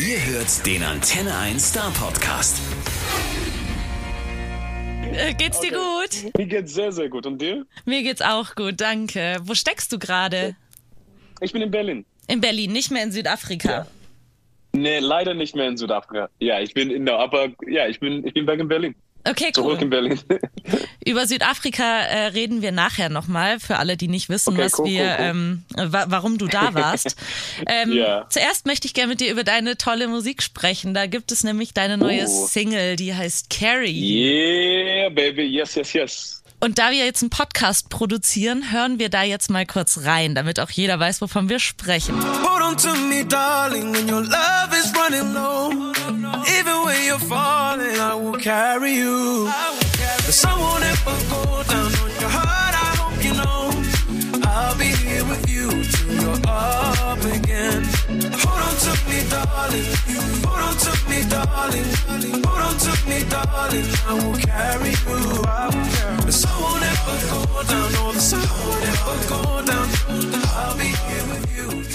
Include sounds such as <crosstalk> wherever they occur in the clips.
Ihr hört den Antenne 1 Star Podcast. Äh, geht's dir gut? Mir geht's sehr, sehr gut. Und dir? Mir geht's auch gut, danke. Wo steckst du gerade? Ich bin in Berlin. In Berlin, nicht mehr in Südafrika. Ja. Nee, leider nicht mehr in Südafrika. Ja, ich bin in der, aber ja, ich bin, ich bin back in Berlin. Okay, cool. Zurück in Berlin. <laughs> Über Südafrika äh, reden wir nachher nochmal, für alle, die nicht wissen, Okay, was cool, wir, cool, cool. Ähm, wa warum du da warst. <laughs> ähm, Ja. Zuerst möchte ich gerne mit dir über deine tolle Musik sprechen. Da gibt es nämlich deine neue Oh. Single, die heißt Carrie. Yeah, baby, yes, yes, yes. Und da wir jetzt einen Podcast produzieren, hören wir da jetzt mal kurz rein, damit auch jeder weiß, wovon wir sprechen. Hold on to me, darling, when your love is running low. Even when you're falling, I will carry you. The sun won't ever go down on your heart, I hope you know. I'll be here with you till you're up again.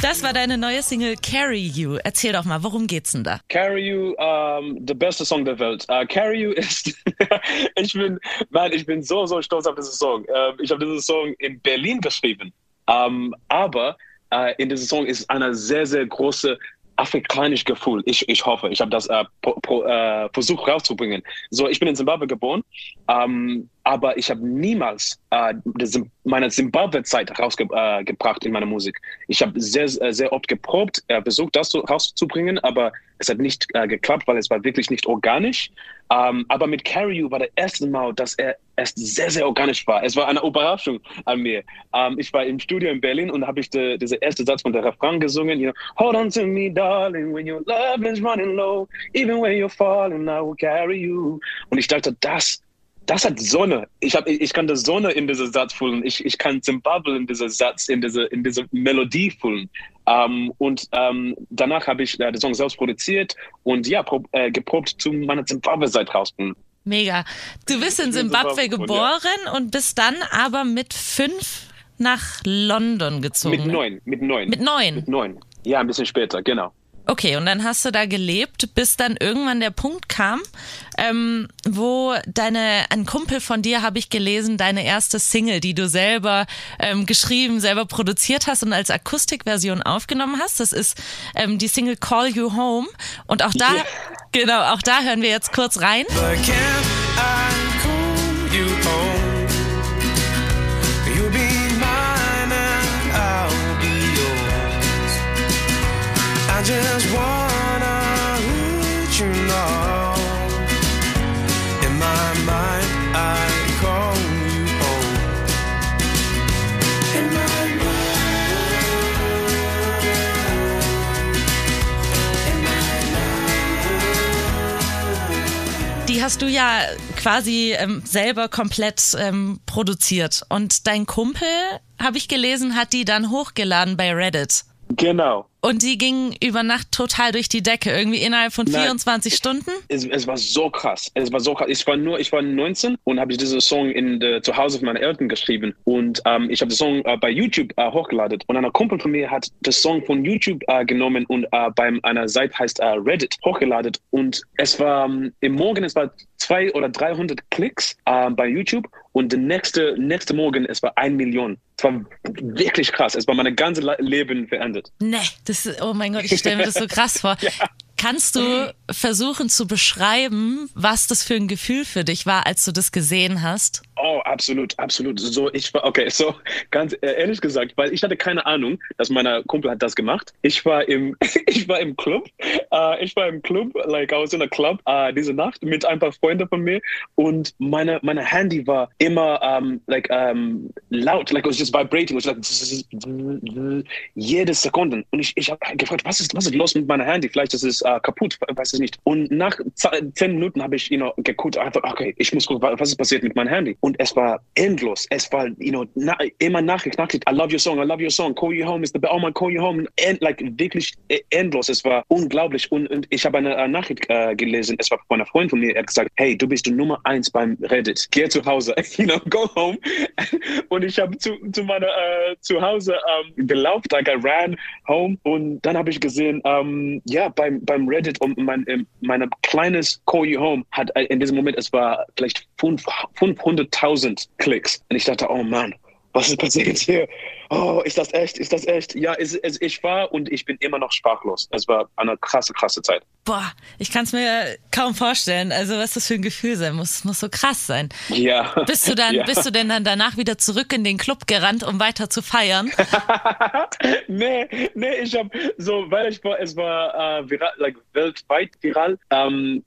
Das war deine neue Single Carry You. Erzähl doch mal, worum geht's denn da? Carry You, ähm, der beste Song der Welt. Äh, Carry You ist, <laughs> ich bin, man, ich bin so, so stolz auf diesen Song. Ähm, ich habe diesen Song in Berlin geschrieben. Ähm, aber äh, in diesem Song ist eine sehr, sehr große afrikanische Gefühl. Ich, ich hoffe, ich habe das äh, pro, pro, äh, versucht rauszubringen. So, ich bin in Zimbabwe geboren, ähm, aber ich habe niemals äh, meine Zimbabwe-Zeit rausgebracht äh, in meiner Musik. Ich habe sehr, sehr sehr oft geprobt, äh, versucht, das rauszubringen, aber es hat nicht äh, geklappt, weil es war wirklich nicht organisch. Ähm, aber mit Carry You war das erste Mal, dass er erst sehr, sehr organisch war. Es war eine Überraschung an mir. Ähm, ich war im Studio in Berlin und habe ich de, diese erste Satz von der Refrain gesungen. You know, Hold on to me, darling, when your love is running low. Even when you're falling, I will carry you. Und ich dachte, das das hat Sonne. Ich, hab, ich, ich kann die Sonne in diesem Satz fühlen. Ich, ich kann Zimbabwe in diesem Satz, in diese, in diese Melodie fühlen. Ähm, und ähm, danach habe ich äh, den Song selbst produziert und ja, prob, äh, geprobt zu meiner Zimbabwe-Seite rausbringen. Mega. Du bist in Zimbabwe, geboren und bist dann aber mit fünf nach London gezogen. Mit neun, mit neun. Mit neun. Mit neun. Ja, ein bisschen später, genau. Okay, und dann hast du da gelebt, bis dann irgendwann der Punkt kam, ähm, wo deine, ein Kumpel von dir, habe ich gelesen, deine erste Single, die du selber ähm, geschrieben, selber produziert hast und als Akustikversion aufgenommen hast. Das ist ähm, die Single Call You Home. Und auch da, Ja. genau, auch da hören wir jetzt kurz rein. But Die hast du ja quasi ähm, selber komplett ähm, produziert. Und dein Kumpel, habe ich gelesen, hat die dann hochgeladen bei Reddit. Genau. Und die ging über Nacht total durch die Decke, irgendwie innerhalb von Nein. 24 Stunden. Es, es war so krass. Es war so krass. Ich war nur, ich war 19 und habe diesen Song in der, zu Hause von meinen Eltern geschrieben. Und ähm, ich habe den Song äh, bei YouTube äh, hochgeladen. Und ein Kumpel von mir hat den Song von YouTube äh, genommen und äh, bei einer Seite heißt äh, Reddit hochgeladen. Und es war ähm, im Morgen, es war zwei oder 300 Klicks äh, bei YouTube. Und der nächste, nächste Morgen, es war ein Million. Es war wirklich krass. Es war mein ganzes Le- Leben verändert. Nee, das ist, oh mein Gott, ich stelle mir das so krass vor. <laughs> Kannst du versuchen zu beschreiben, was das für ein Gefühl für dich war, als du das gesehen hast? Oh, absolut, absolut. So, ich war, okay, so ganz äh, ehrlich gesagt, weil ich hatte keine Ahnung, dass mein Kumpel hat das gemacht. Ich war im, <laughs> ich war im Club, äh, ich war im Club, like, I was in a club äh, diese Nacht mit ein paar Freunden von mir und meine, meine Handy war immer, um, like, um, laut, like, it was just vibrating, it was like, jede Sekunde. Und ich, ich habe gefragt, was ist, was ist los mit meinem Handy? Vielleicht ist es äh, kaputt, weiß ich nicht. Und nach zehn Minuten habe ich, you know, geguckt, einfach, okay, ich muss gucken, was ist passiert mit meinem Handy. Und es war endlos. Es war, you know, na, immer Nachricht, Nachricht. I love your song, I love your song. Call you home is the best. Oh my, call you home. And, like wirklich e, endlos. Es war unglaublich. Und, und ich habe eine, eine Nachricht äh, gelesen. Es war von einer Freundin von mir. Er hat gesagt, hey, du bist die Nummer eins beim Reddit. Geh zu Hause. <laughs> you know, go home. <laughs> und ich habe zu, zu meiner äh, zu Hause ähm, gelaufen. Like I ran home. Und dann habe ich gesehen, ähm, ja, beim, beim Reddit und mein, äh, mein kleines Call You Home hat äh, in diesem Moment, es war vielleicht 500.000 Klicks. Und ich dachte, oh Mann, was ist passiert hier? Oh, ist das echt? Ist das echt? Ja, es, es, ich war und ich bin immer noch sprachlos. Es war eine krasse, krasse Zeit. Boah, ich kann es mir kaum vorstellen. Also, was das für ein Gefühl sein muss, muss so krass sein. Ja. Bist du dann, <laughs> ja. bist du denn dann danach wieder zurück in den Club gerannt, um weiter zu feiern? <laughs> nee, nee, ich habe so, weil ich war, es war äh, viral, like, weltweit viral. Ähm,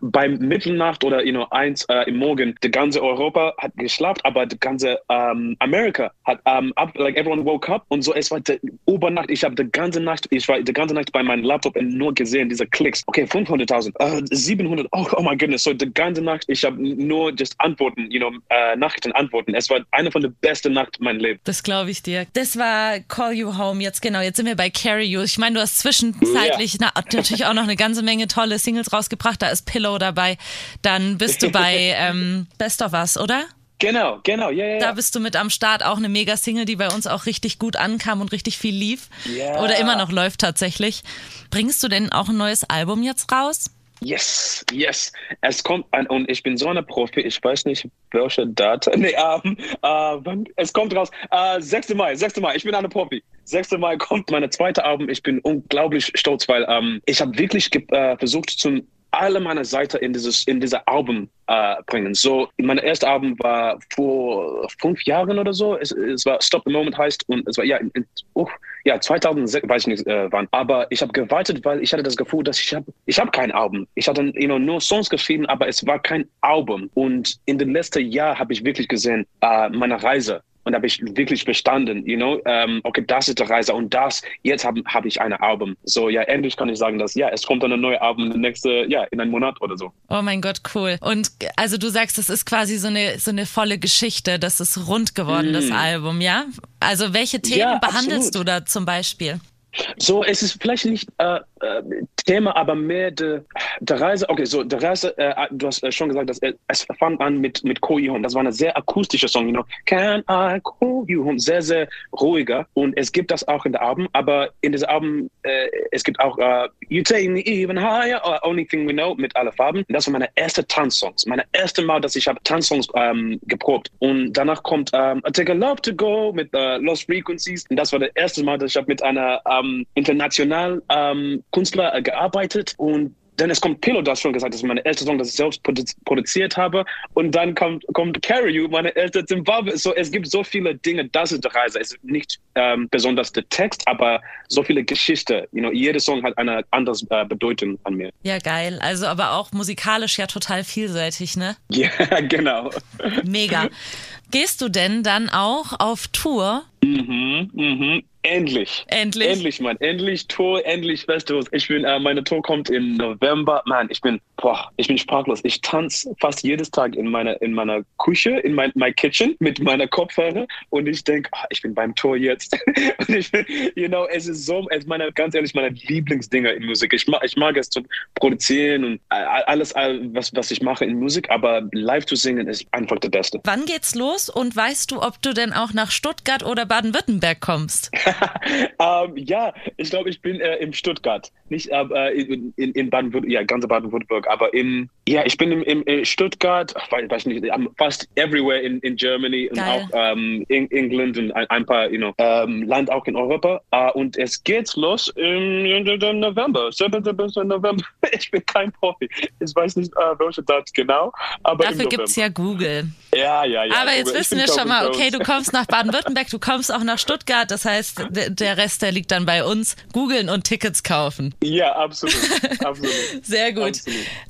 beim Mitternacht oder you know, eins äh, im Morgen, die ganze Europa hat geschlafen, aber die ganze ähm, Amerika hat um, up, like everyone woke up und so es war die Obernacht. Ich habe die ganze Nacht, ich war die ganze Nacht bei meinem Laptop und nur gesehen diese Klicks. Okay, 500.000, uh, 700. Oh, oh my goodness, so die ganze Nacht. Ich habe nur just Antworten, you know, äh, Nachrichten antworten. Es war eine von den besten Nachten mein Leben. Das glaube ich dir. Das war Call You Home. Jetzt genau. Jetzt sind wir bei Carry You. Ich meine, du hast zwischenzeitlich ja. na, natürlich auch noch eine ganze Menge tolle Singles rausgebracht. Da ist Pillow dabei. Dann bist du bei <laughs> ähm, Best of Us, oder? Genau, genau, ja, ja. Da bist du mit am Start auch eine Mega-Single, die bei uns auch richtig gut ankam und richtig viel lief. Ja. Oder immer noch läuft tatsächlich. Bringst du denn auch ein neues Album jetzt raus? Yes, yes. Es kommt an und ich bin so eine Profi, ich weiß nicht, welche Date. <laughs> Nee, ähm, äh, es kommt raus. Äh, 6. Mai, 6. Mai, ich bin eine Profi. 6. Mai kommt meine zweite Album. Ich bin unglaublich stolz, weil ähm, ich habe wirklich äh, versucht, zum alle meine Seiten in dieses in diese Album äh, bringen. So, mein erstes Album war vor fünf Jahren oder so. Es, es war Stop the Moment heißt und es war ja, in, uh, ja 2006, weiß ich nicht äh, wann. Aber ich habe gewartet, weil ich hatte das Gefühl, dass ich habe ich habe kein Album. Ich hatte you know, nur Songs geschrieben, aber es war kein Album. Und in den letzten Jahren habe ich wirklich gesehen äh, meine Reise und da habe ich wirklich bestanden, you know, um, okay, das ist die Reise und das, jetzt habe hab ich ein Album. So, ja, endlich kann ich sagen, dass, ja, es kommt dann ein neues Album nächste, ja, in einem Monat oder so. Oh mein Gott, cool. Und also du sagst, das ist quasi so eine, so eine volle Geschichte, das ist rund geworden, mm. das Album, ja? Also welche Themen ja, behandelst absolut. du da zum Beispiel? So, es ist vielleicht nicht äh, äh, Thema, aber mehr die, die Reise. Okay, so die Reise, äh, du hast äh, schon gesagt, dass es fang an mit, mit Call You. Das war eine sehr akustische Song, you know. Can I call you home? Sehr, sehr ruhiger. Und es gibt das auch in der Album, aber in diesem Album, äh, es gibt auch uh, You Take Me Even Higher or Only Thing We Know mit alle Farben. Das waren meine ersten Tanzsongs. Meine erste Mal, dass ich habe Tanzsongs ähm, geprobt. Und danach kommt ähm, I Take a Love to Go mit uh, Lost Frequencies. Und das war das erste Mal, dass ich habe mit einer ähm, international ähm, Künstler äh, gearbeitet und dann es kommt Pillow, du hast schon gesagt, das ist meine erste Song, das ich selbst produziert habe. Und dann kommt, kommt Carry You, meine erste Zimbabwe. So, es gibt so viele Dinge, das ist die Reise. Es ist nicht ähm, besonders der Text, aber so viele Geschichte. You know, jeder Song hat eine andere äh, Bedeutung an mir. Ja, geil. Also aber auch musikalisch ja total vielseitig, ne? <laughs> Ja, genau. Mega. Gehst du denn dann auch auf Tour? Mhm, mhm. Endlich. Endlich. Endlich, Mann. Endlich Tour, endlich Festivals. Ich bin, äh, meine Tour kommt im November. Mann, ich bin, boah, ich bin sprachlos. Ich tanze fast jedes Tag in meiner, in meiner Küche, in mein, my kitchen mit meiner Kopfhörer und ich denke, oh, ich bin beim Tour jetzt. <laughs> und ich bin, you know, es ist so, es ist meine, ganz ehrlich, meine Lieblingsdinger in Musik. Ich mag, ich mag es zu produzieren und alles, was, was ich mache in Musik, aber live zu singen ist einfach das Beste. Wann geht's los und weißt du, ob du denn auch nach Stuttgart oder Baden-Württemberg kommst? <laughs> ähm, ja, ich glaube, ich bin äh, in Stuttgart. Nicht äh, in, in, Baden-Württemberg, ja, ganz Baden-Württemberg, aber in, ja, ich bin in, in, in Stuttgart, weiß, weiß nicht, fast everywhere in, in Germany und Geil. auch ähm, in England und ein, ein paar, you know, ähm, Land auch in Europa. Uh, und es geht los im, im November, 7. November. <laughs> Ich bin kein Profi. Ich weiß nicht, uh, welche Datum genau, aber Dafür gibt es ja Google. Ja, ja, ja. Aber jetzt Google. wissen wir schon mal, okay, du kommst nach Baden-Württemberg, du kommst auch nach Stuttgart, das heißt, der Rest, der liegt dann bei uns. Googeln und Tickets kaufen. Ja, absolut. absolut. <laughs> Sehr gut.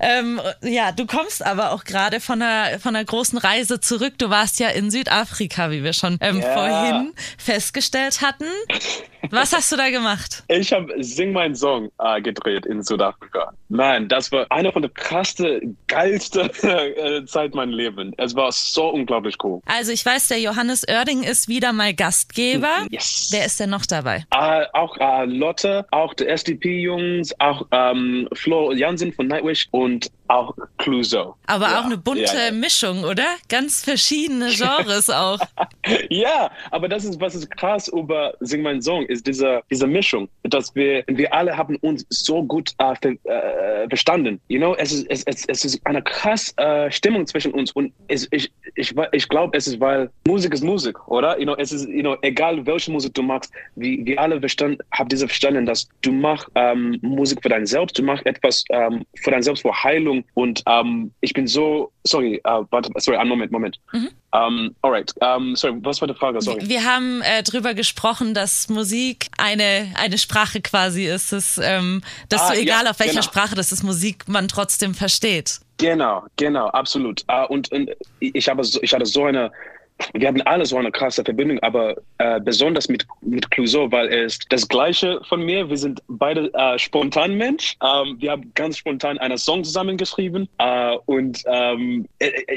Ähm, ja, du kommst aber auch gerade von einer, von einer großen Reise zurück. Du warst ja in Südafrika, wie wir schon ähm, Ja. vorhin festgestellt hatten. Was hast du da gemacht? Ich habe Sing Mein Song äh, gedreht in Südafrika. Man, das war eine von der krassten, geilsten <laughs> äh, Zeit meines Lebens. Es war so unglaublich cool. Also ich weiß, der Johannes Oerding ist wieder mal Gastgeber. Yes. Wer ist denn noch dabei? Äh, auch äh, Lotte, auch die SDP-Jungs, auch ähm, Flo Jansen von Nightwish und auch Clouseau. Aber ja, auch eine bunte ja, ja. Mischung, oder? Ganz verschiedene <laughs> Genres auch. <laughs> ja, aber das ist, was ist krass über Sing Mein Song, ist diese, diese Mischung, dass wir, wir alle haben uns so gut äh, ver, äh, verstanden. You know, es ist, es, es, es ist eine krass äh, Stimmung zwischen uns und es, ich, ich, ich glaube, es ist, weil Musik ist Musik, oder? You know, es ist, you know, egal welche Musik du machst, wir, wir alle verstanden, haben diese verstanden, dass du machst ähm, Musik für dein Selbst, du machst etwas ähm, für dein Selbst, für Heilung und ähm, ich bin so, sorry, uh, warte, sorry, einen Moment, Moment. Mhm. Um, alright, um, sorry, was war die Frage? Sorry. Wir haben äh, drüber gesprochen, dass Musik eine, eine Sprache quasi ist, dass, ähm, dass Ah, du, egal ja, auf welcher genau. Sprache das ist, Musik man trotzdem versteht. Genau, genau, absolut. Uh, und, und ich habe so, ich hatte so eine, wir hatten alle so eine krasse Verbindung, aber äh, besonders mit, mit Clouseau, weil er ist das Gleiche von mir. Wir sind beide äh, spontan Mensch. Ähm, wir haben ganz spontan einen Song zusammengeschrieben äh, und ähm,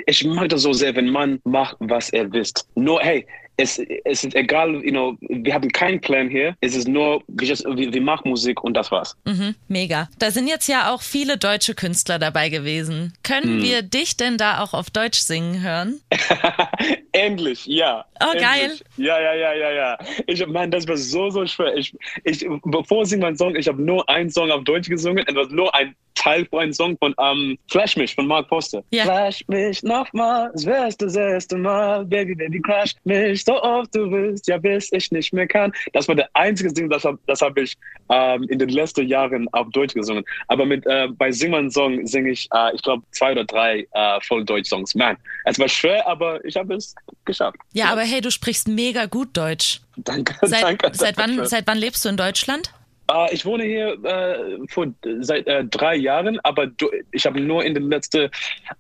ich mag das so sehr, wenn man macht, was er wisst. Nur, hey, es, es ist egal, you know, wir haben keinen Plan hier. Es ist nur, wir, wir, machen Musik und das war's. Mhm, mega. Da sind jetzt ja auch viele deutsche Künstler dabei gewesen. Können wir dich denn da auch auf Deutsch singen hören? <laughs> Endlich, ja. Oh, Endlich. geil. Ja, ja, ja, ja, ja. Ich meine, das war so, so schwer. Ich, ich, bevor ich mein Song, ich habe nur einen Song auf Deutsch gesungen und das war nur ein Teil von einem Song von um, Flash mich von Mark Foster. Ja. Flash mich nochmal, es wär's das erste Mal, Baby, Baby, crash mich so oft du willst, ja, bis ich nicht mehr kann. Das war der einzige Ding, das habe das hab ich ähm, in den letzten Jahren auf Deutsch gesungen. Aber mit, äh, bei Sing mein Song singe ich, äh, ich glaube, zwei oder drei äh, voll Deutsch-Songs. Man, es war schwer, aber ich habe es geschafft. Ja, aber hey, du sprichst mega gut Deutsch. Danke, Seit, danke. seit, wann, danke. seit wann lebst du in Deutschland? Äh, ich wohne hier äh, vor, seit äh, drei Jahren, aber du, ich habe nur in den letzten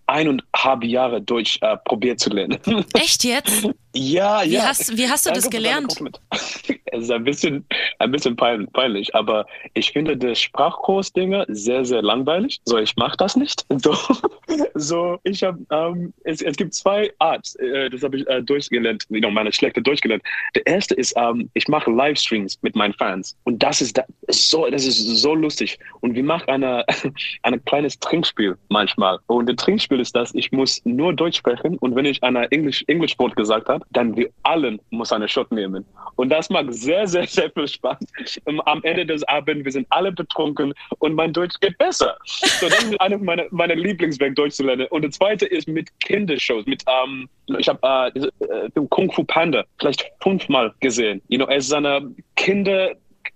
eineinhalb Jahren Deutsch äh, probiert zu lernen. Echt jetzt? <laughs> ja, Wie ja. hast, wie hast du Danke das gelernt? Es ist ein bisschen, ein bisschen pein- peinlich, aber ich finde das Sprachkurs-Dinge sehr, sehr langweilig. So, ich mache das nicht. <laughs> So, so ich habe, ähm, es, es gibt zwei Arts, äh, das habe ich äh, durchgelernt, you know, meine schlechte durchgelernt. Der erste ist, ähm, ich mache Livestreams mit meinen Fans und das ist, da, so, das ist so lustig. Und wir machen eine, <laughs> ein kleines Trinkspiel manchmal. Und das Trinkspiel ist das, ich muss nur Deutsch sprechen und wenn ich einer Englisch, Englisch gesagt habe, dann wir allen muss eine Shot nehmen. Und das macht sehr, sehr, sehr viel Spaß. Ähm, Am Ende des Abends, wir sind alle betrunken und mein Deutsch geht besser. So, das ist eine meiner meine Lieblingswerk, Deutsch zu lernen. Und das zweite ist mit Kindershows, mit, ähm, ich habe äh, äh, Kung Fu Panda vielleicht fünfmal gesehen. You know, es ist eine Kinder,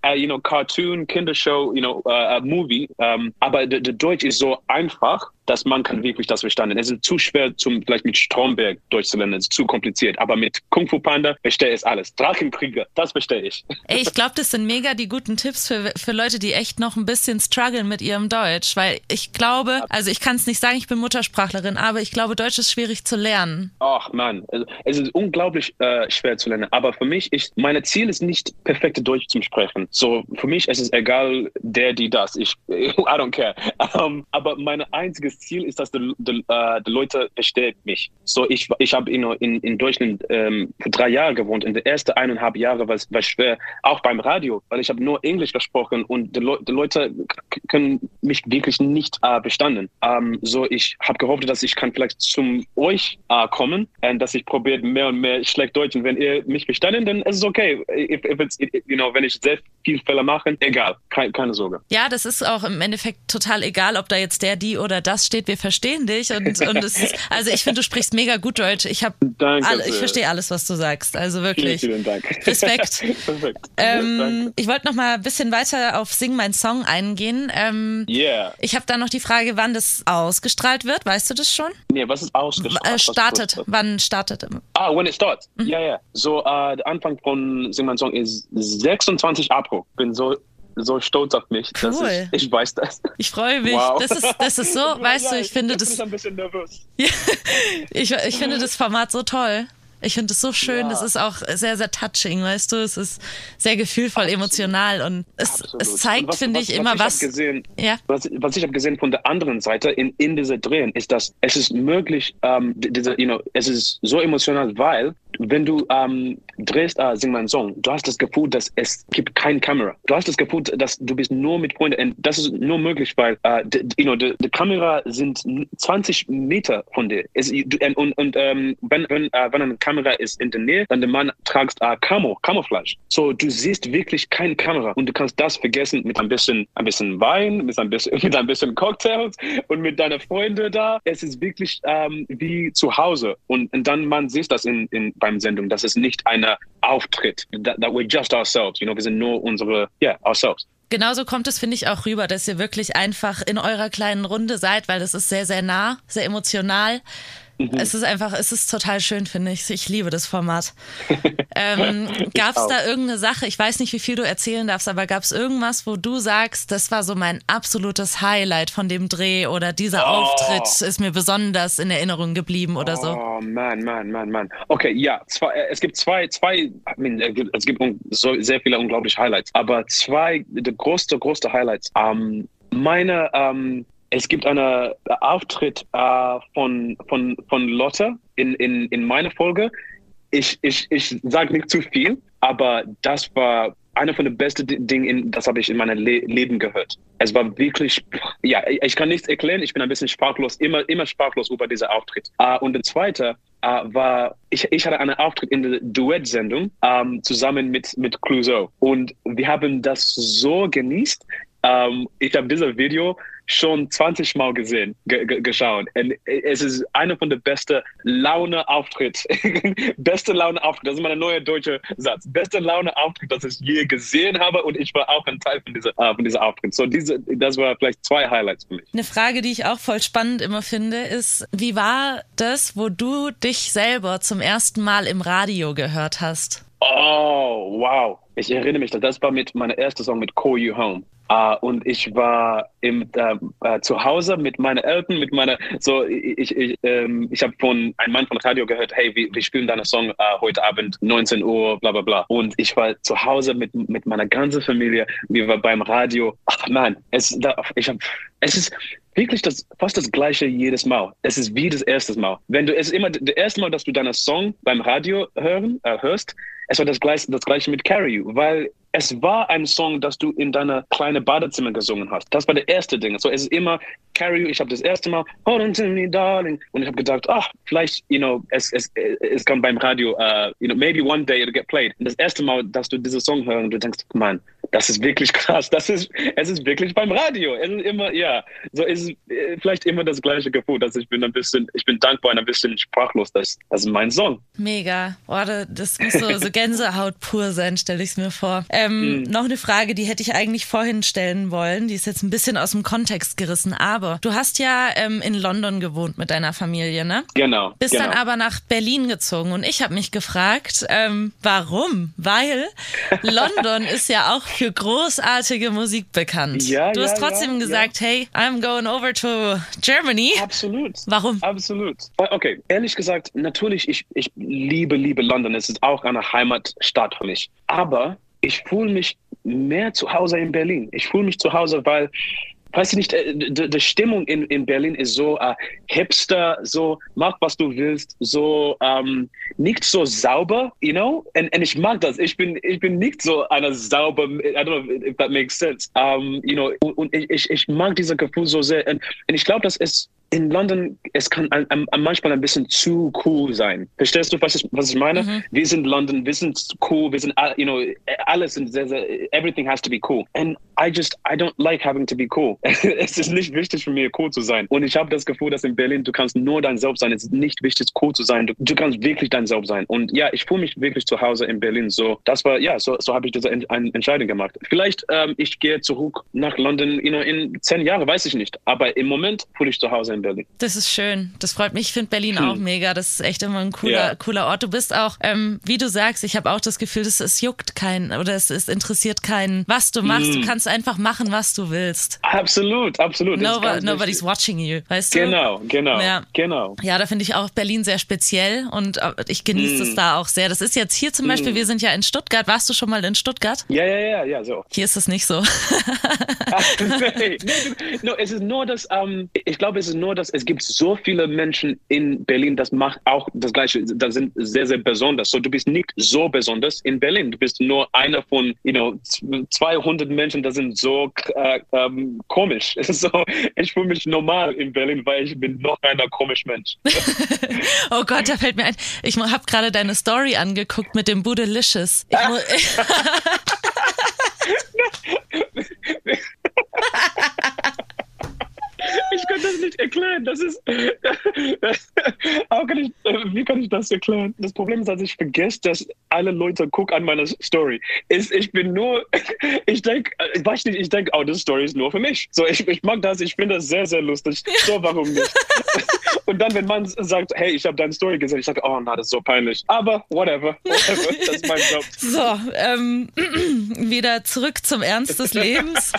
uh, you know, Cartoon, Kindershow, you know, uh, Movie. Um, aber der der Deutsch ist so einfach, dass man kann wirklich das verstanden. Es ist zu schwer, zum vielleicht mit Stromberg Deutsch zu lernen. Es ist zu kompliziert. Aber mit Kung Fu Panda verstehe ich alles. Drachenkrieger, das verstehe ich. <laughs> Ey, ich glaube, das sind mega die guten Tipps für, für Leute, die echt noch ein bisschen strugglen mit ihrem Deutsch. Weil ich glaube, also ich kann es nicht sagen, ich bin Muttersprachlerin, aber ich glaube, Deutsch ist schwierig zu lernen. Ach man, also, es ist unglaublich äh, schwer zu lernen. Aber für mich ist, meine Ziel ist nicht perfekte Deutsch zu sprechen. So für mich ist es egal, der, die, das. Ich, <laughs> I don't care. Um, aber mein einziges Ziel ist, dass die, die, äh, die Leute verstehen mich. So ich, ich habe in, in, in Deutschland ähm, für drei Jahre gewohnt. In den ersten eineinhalb Jahren war es schwer, auch beim Radio, weil ich habe nur Englisch gesprochen und die, Le die Leute können mich wirklich nicht äh, verstanden. Ähm, so ich habe gehofft, dass ich kann vielleicht zum euch äh, kommen und dass ich probiert mehr und mehr schlecht Deutsch und wenn ihr mich verstanden, dann ist es okay. If, if it's, you know, wenn ich sehr viel Fehler mache, egal, keine, keine Sorge. Ja, das ist auch im Endeffekt total egal, ob da jetzt der, die oder das steht. Wir verstehen dich und, und es ist, <laughs> also ich finde, du sprichst mega gut Deutsch. Ich habe, ich verstehe alles, was du sagst. Also Vielen, wirklich. vielen Dank. Respekt. <laughs> Perfekt. Ähm, ich wollte noch mal ein bisschen weiter auf Sing mein Song eingehen. Ähm, Yeah. ich habe da noch die Frage, wann das ausgestrahlt wird. Weißt du das schon? Nee, was ist ausgestrahlt? Äh, startet. Wann startet? Ah, when it starts. Mhm. Ja, ja. So, äh, der Anfang von Sing mein Song ist 26 April. Bin so so stolz auf mich, dass Cool. ich, ich weiß das. Ich freue mich. Wow. Das ist, das ist so, <laughs> weißt ja, du, ich finde bin das, ich ein bisschen nervös. <laughs> ich, ich finde das Format so toll. Ich finde es so schön. Es ist auch sehr, sehr touching, weißt du? Es ist sehr gefühlvoll, Absolut. emotional und es, es zeigt, finde ich, immer was. Ich gesehen, ja? Was, was ich habe gesehen von der anderen Seite in, in dieser Drehen, ist, dass es ist möglich, ähm, diese, you know, es ist so emotional, weil wenn du ähm, drehst, äh, sing meinen Song, du hast das Gefühl, dass es gibt keine Kamera. Du hast das Gefühl, dass du bist nur mit Freunden. Und das ist nur möglich, weil äh, die, you know, die, Kamera sind 20 Meter von dir. Es, und und, und ähm, wenn, wenn, äh, wenn eine Kamera ist in der Nähe, dann der Mann tragst äh, Camo, Camouflage. So, du siehst wirklich keine Kamera und du kannst das vergessen mit ein bisschen, ein bisschen Wein, mit ein bisschen, <laughs> mit ein bisschen Cocktails und mit deinen Freunden da. Es ist wirklich ähm, wie zu Hause. Und, und dann man sieht das in, in beim Sendung. Das ist nicht ein Auftritt. That, that we're just ourselves. You know, wir sind nur unsere, yeah, ourselves. Genauso kommt es, finde ich, auch rüber, dass ihr wirklich einfach in eurer kleinen Runde seid, weil das ist sehr, sehr nah, sehr emotional. Mhm. Es ist einfach, es ist total schön, finde ich. Ich liebe das Format. <laughs> ähm, gab es da irgendeine Sache, ich weiß nicht, wie viel du erzählen darfst, aber gab es irgendwas, wo du sagst, das war so mein absolutes Highlight von dem Dreh oder dieser oh. Auftritt ist mir besonders in Erinnerung geblieben oder so? Oh, man, man, man, man. Okay, ja, zwei, äh, es gibt zwei, zwei, I mean, äh, es gibt so, sehr viele unglaubliche Highlights, aber zwei, die größte, größte Highlights. Um, meine, um, es gibt einen Auftritt äh, von, von, von Lotte in, in, in meiner Folge. Ich, ich, ich sage nicht zu viel, aber das war einer von den besten Dingen, das habe ich in meinem Le Leben gehört. Es war wirklich, ja, ich kann nichts erklären, ich bin ein bisschen sprachlos, immer, immer sprachlos über diesen Auftritt. Uh, und der zweite uh, war, ich, ich hatte einen Auftritt in der Duett-Sendung um, ähm, zusammen mit, mit Clouseau. Und wir haben das so genießt. Um, ähm, ich habe dieses Video schon 20 Mal gesehen, geschaut. Und es ist einer von den besten Laune-Auftritt. beste Laune-Auftritt. <laughs> Das ist mein neuer deutscher Satz. Beste Laune-Auftritt, das ich je gesehen habe. Und ich war auch ein Teil von dieser, äh, von dieser Auftritt. So, diese, das war vielleicht zwei Highlights für mich. Eine Frage, die ich auch voll spannend immer finde, ist, wie war das, wo du dich selber zum ersten Mal im Radio gehört hast? Oh, wow. Ich erinnere mich, das war mit meiner ersten Song mit Call You Home. Uh, und ich war im, äh, äh, zu Hause mit meinen Eltern, mit meiner, so, ich, ich, ähm, ich habe von einem Mann von Radio gehört, hey, wir, wir spielen deinen Song äh, heute Abend, 19 Uhr, bla bla bla. Und ich war zu Hause mit, mit meiner ganzen Familie, wir waren beim Radio. Ach man, es, da, ich hab, es ist wirklich das, fast das gleiche jedes Mal. Es ist wie das erste Mal. Wenn du, es immer das erste Mal, dass du deinen Song beim Radio hören, äh, hörst, es war das gleiche, das gleiche mit Carry You, weil es war ein Song, das du in deiner kleinen Badezimmer gesungen hast. Das war der erste Ding. So, es ist immer Carry You. Ich habe das erste Mal Hold on to me, darling. Und ich habe gedacht, ach, vielleicht, you know, es, es, es kann beim Radio, uh, you know, maybe one day it'll get played. Und das erste Mal, dass du diesen Song hörst du denkst, man, das ist wirklich krass. Das ist, es ist wirklich beim Radio. Es ist immer, ja, so ist äh, vielleicht immer das gleiche Gefühl, dass ich bin ein bisschen, ich bin dankbar und ein bisschen sprachlos. Das, das ist mein Song. Mega. Oh, das muss so, so Gänsehaut pur sein, stelle ich es mir vor. Ähm, mhm. Noch eine Frage, die hätte ich eigentlich vorhin stellen wollen. Die ist jetzt ein bisschen aus dem Kontext gerissen. Aber du hast ja ähm, in London gewohnt mit deiner Familie, ne? Genau. Bist genau. dann aber nach Berlin gezogen. Und ich habe mich gefragt, ähm, warum? Weil <laughs> London ist ja auch für großartige Musik bekannt. Ja, du hast ja, trotzdem ja, gesagt, hey, I'm going over to Germany. Absolut. Warum? Absolut. Okay, ehrlich gesagt, natürlich, ich, ich liebe, liebe London. Es ist auch eine Heimatstadt für mich. Aber ich fühle mich mehr zu Hause in Berlin. Ich fühle mich zu Hause, weil weiß ich nicht, äh, die, Stimmung in, in Berlin ist so uh, hipster, so mach was du willst, so ähm, nicht so sauber, you know? Und, und ich mag das. Ich bin, ich bin nicht so einer sauber, I don't know if that makes sense. Um, you know, und ich, ich mag dieses Gefühl so sehr. Und, und ich glaube, das ist in London, es kann ein, ein, manchmal ein bisschen zu cool sein. Verstehst du, was ich, was ich meine? Mhm. Wir sind London, wir sind cool, wir sind, you know, alles sind sehr, sehr, everything has to be cool. And I just, I don't like having to be cool. <laughs> es ist nicht wichtig für mich, cool zu sein. Und ich habe das Gefühl, dass in Berlin, du kannst nur dein Selbst sein. Es ist nicht wichtig, cool zu sein. Du, du kannst wirklich dein Selbst sein. Und ja, ich fühle mich wirklich zu Hause in Berlin. So, das war, ja, so, so habe ich diese Ent Entscheidung gemacht. Vielleicht, ähm, ich gehe zurück nach London, you know, in zehn Jahren, weiß ich nicht. Aber im Moment fühle ich zu Hause in in Berlin. Das ist schön. Das freut mich. Ich finde Berlin hm. auch mega. Das ist echt immer ein cooler, ja. cooler Ort. Du bist auch, ähm, wie du sagst, ich habe auch das Gefühl, dass es juckt keinen oder es, es interessiert keinen, was du machst. Hm. Du kannst einfach machen, was du willst. Absolut, absolut. No, nobody's watching you, weißt du? Genau, genau, ja. genau. Ja, da finde ich auch Berlin sehr speziell und äh, ich genieße hm. es da auch sehr. Das ist jetzt hier zum Beispiel, hm. wir sind ja in Stuttgart. Warst du schon mal in Stuttgart? Ja, ja, ja, ja, so. Hier ist es nicht so. <laughs> nee, nee, no, es ist nur, dass, ähm, ich glaube, es ist nur, dass es gibt so viele Menschen in Berlin, das macht auch das Gleiche. Das sind sehr, sehr besonders. So, du bist nicht so besonders in Berlin. Du bist nur einer von, you know, 200 Menschen, das sind so äh, ähm, komisch. <laughs> So, ich fühle mich normal in Berlin, weil ich bin noch einer komisch Mensch. <laughs> oh Gott, da fällt mir ein. Ich habe gerade deine Story angeguckt mit dem Budelicious. Ich <laughs> kann das nicht erklären. Das ist. <laughs> Kann ich, wie kann ich das erklären? Das Problem ist, dass ich vergesse, dass alle Leute gucken an meiner Story. Ist, ich bin nur. <laughs> Ich denke, ich weiß nicht, ich denke, oh, das Story ist nur für mich. So, ich, ich mag das, ich finde das sehr, sehr lustig. So, warum nicht? <laughs> Und dann, wenn man sagt, hey, ich habe deine Story gesehen, ich sage, oh, na, das ist so peinlich. Aber whatever, whatever, das ist mein Job. So, ähm, <clears throat> wieder zurück zum Ernst des Lebens.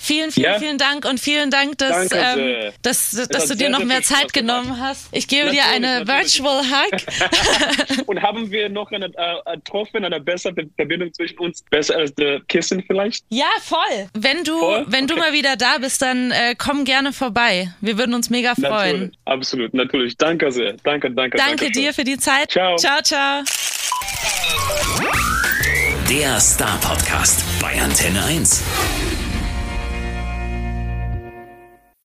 Vielen, vielen, ja? vielen Dank und vielen Dank, dass, ähm, dass, dass, du dir noch mehr Zeit genommen hast. Ich gebe natürlich, dir eine natürlich. Virtual Hug. <laughs> und haben wir noch eine äh, getroffen, eine bessere Verbindung zwischen uns, besser als der Kissen vielleicht? Ja, voll. Wenn du, voll? wenn okay. du mal wieder da bist, dann äh, komm gerne vorbei. Wir würden uns mega freuen. Natürlich, absolut, natürlich. Danke sehr. Danke, danke. Danke, danke dir für die Zeit. Ciao. Ciao, ciao. Der Star Podcast bei Antenne 1.